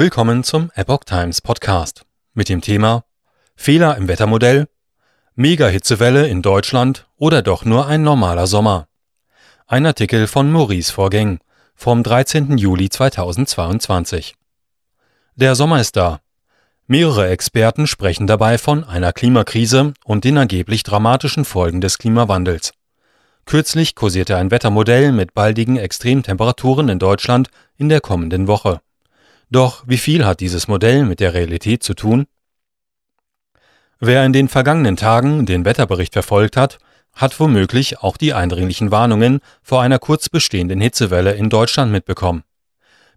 Willkommen zum Epoch Times Podcast mit dem Thema Fehler im Wettermodell, Mega-Hitzewelle in Deutschland oder doch nur ein normaler Sommer. Ein Artikel von Maurice Vorgäng vom 13. Juli 2022. Der Sommer ist da. Mehrere Experten sprechen dabei von einer Klimakrise und den angeblich dramatischen Folgen des Klimawandels. Kürzlich kursierte ein Wettermodell mit baldigen Extremtemperaturen in Deutschland in der kommenden Woche. Doch wie viel hat dieses Modell mit der Realität zu tun? Wer in den vergangenen Tagen den Wetterbericht verfolgt hat, hat womöglich auch die eindringlichen Warnungen vor einer kurz bestehenden Hitzewelle in Deutschland mitbekommen.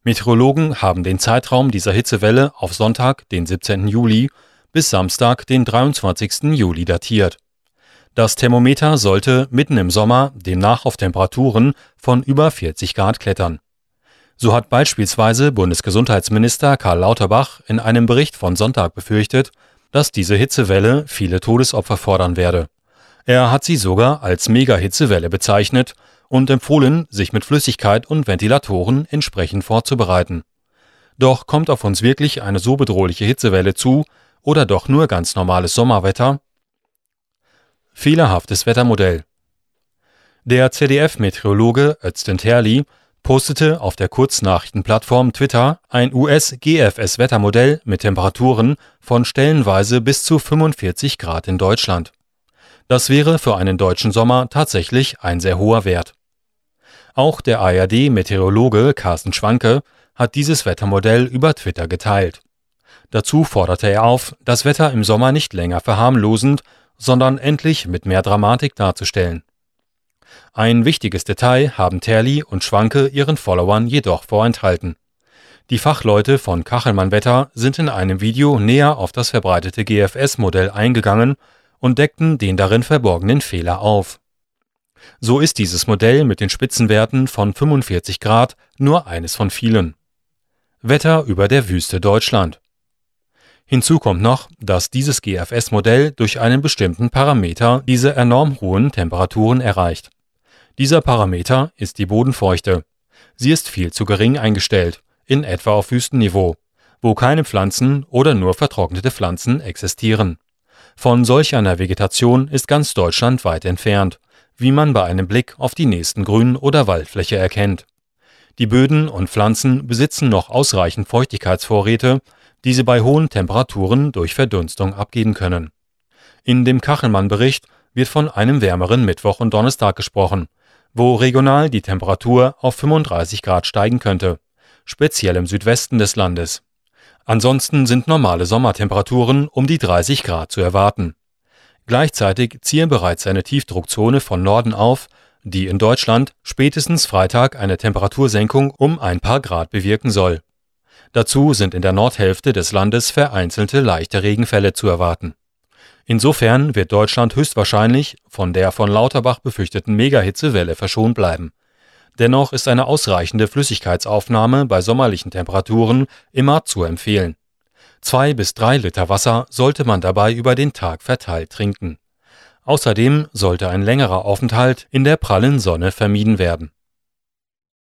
Meteorologen haben den Zeitraum dieser Hitzewelle auf Sonntag, den 17. Juli, bis Samstag, den 23. Juli datiert. Das Thermometer sollte mitten im Sommer demnach auf Temperaturen von über 40 Grad klettern. So hat beispielsweise Bundesgesundheitsminister Karl Lauterbach in einem Bericht von Sonntag befürchtet, dass diese Hitzewelle viele Todesopfer fordern werde. Er hat sie sogar als Mega-Hitzewelle bezeichnet und empfohlen, sich mit Flüssigkeit und Ventilatoren entsprechend vorzubereiten. Doch kommt auf uns wirklich eine so bedrohliche Hitzewelle zu oder doch nur ganz normales Sommerwetter? Fehlerhaftes Wettermodell. Der CDF-Meteorologe Özden Terli postete auf der Kurznachrichtenplattform Twitter ein US-GFS-Wettermodell mit Temperaturen von stellenweise bis zu 45 Grad in Deutschland. Das wäre für einen deutschen Sommer tatsächlich ein sehr hoher Wert. Auch der ARD-Meteorologe Carsten Schwanke hat dieses Wettermodell über Twitter geteilt. Dazu forderte er auf, das Wetter im Sommer nicht länger verharmlosend, sondern endlich mit mehr Dramatik darzustellen. Ein wichtiges Detail haben Terli und Schwanke ihren Followern jedoch vorenthalten. Die Fachleute von Kachelmann Wetter sind in einem Video näher auf das verbreitete GFS-Modell eingegangen und deckten den darin verborgenen Fehler auf. So ist dieses Modell mit den Spitzenwerten von 45 Grad nur eines von vielen. Wetter über der Wüste Deutschland. Hinzu kommt noch, dass dieses GFS-Modell durch einen bestimmten Parameter diese enorm hohen Temperaturen erreicht. Dieser Parameter ist die Bodenfeuchte. Sie ist viel zu gering eingestellt, in etwa auf Wüstenniveau, wo keine Pflanzen oder nur vertrocknete Pflanzen existieren. Von solch einer Vegetation ist ganz Deutschland weit entfernt, wie man bei einem Blick auf die nächsten Grün- oder Waldfläche erkennt. Die Böden und Pflanzen besitzen noch ausreichend Feuchtigkeitsvorräte, die sie bei hohen Temperaturen durch Verdunstung abgeben können. In dem Kachelmann-Bericht wird von einem wärmeren Mittwoch und Donnerstag gesprochen, wo regional die Temperatur auf 35 Grad steigen könnte, speziell im Südwesten des Landes. Ansonsten sind normale Sommertemperaturen um die 30 Grad zu erwarten. Gleichzeitig ziehe bereits eine Tiefdruckzone von Norden auf, die in Deutschland spätestens Freitag eine Temperatursenkung um ein paar Grad bewirken soll. Dazu sind in der Nordhälfte des Landes vereinzelte leichte Regenfälle zu erwarten Insofern wird Deutschland höchstwahrscheinlich von der von Lauterbach befürchteten Megahitzewelle verschont bleiben. Dennoch ist eine ausreichende Flüssigkeitsaufnahme bei sommerlichen Temperaturen immer zu empfehlen. Zwei bis drei Liter Wasser sollte man dabei über den Tag verteilt trinken. Außerdem sollte ein längerer Aufenthalt in der prallen Sonne vermieden werden